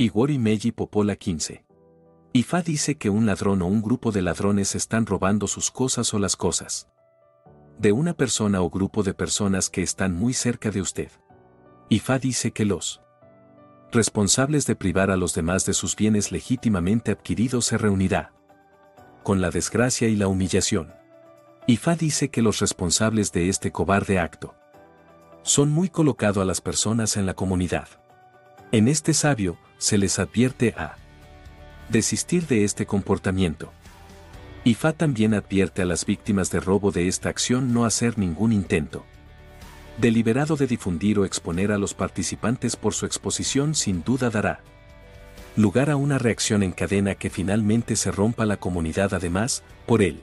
Igori Meiji Popola 15. Ifa dice que un ladrón o un grupo de ladrones están robando sus cosas o las cosas de una persona o grupo de personas que están muy cerca de usted. Ifa dice que los responsables de privar a los demás de sus bienes legítimamente adquiridos se reunirá con la desgracia y la humillación. Ifa dice que los responsables de este cobarde acto son muy colocado a las personas en la comunidad. En este sabio, se les advierte a desistir de este comportamiento. Ifa también advierte a las víctimas de robo de esta acción no hacer ningún intento deliberado de difundir o exponer a los participantes por su exposición sin duda dará lugar a una reacción en cadena que finalmente se rompa la comunidad además, por el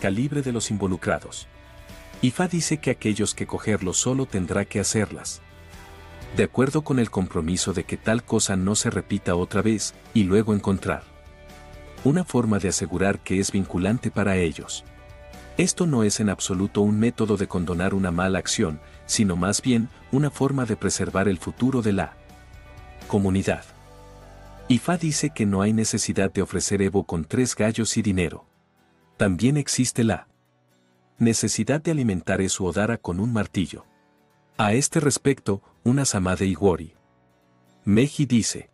calibre de los involucrados. IFA dice que aquellos que cogerlo solo tendrá que hacerlas. De acuerdo con el compromiso de que tal cosa no se repita otra vez, y luego encontrar una forma de asegurar que es vinculante para ellos. Esto no es en absoluto un método de condonar una mala acción, sino más bien una forma de preservar el futuro de la comunidad. IFA dice que no hay necesidad de ofrecer Evo con tres gallos y dinero. También existe la necesidad de alimentar su Odara con un martillo. A este respecto, una Samade Igori. Meji dice,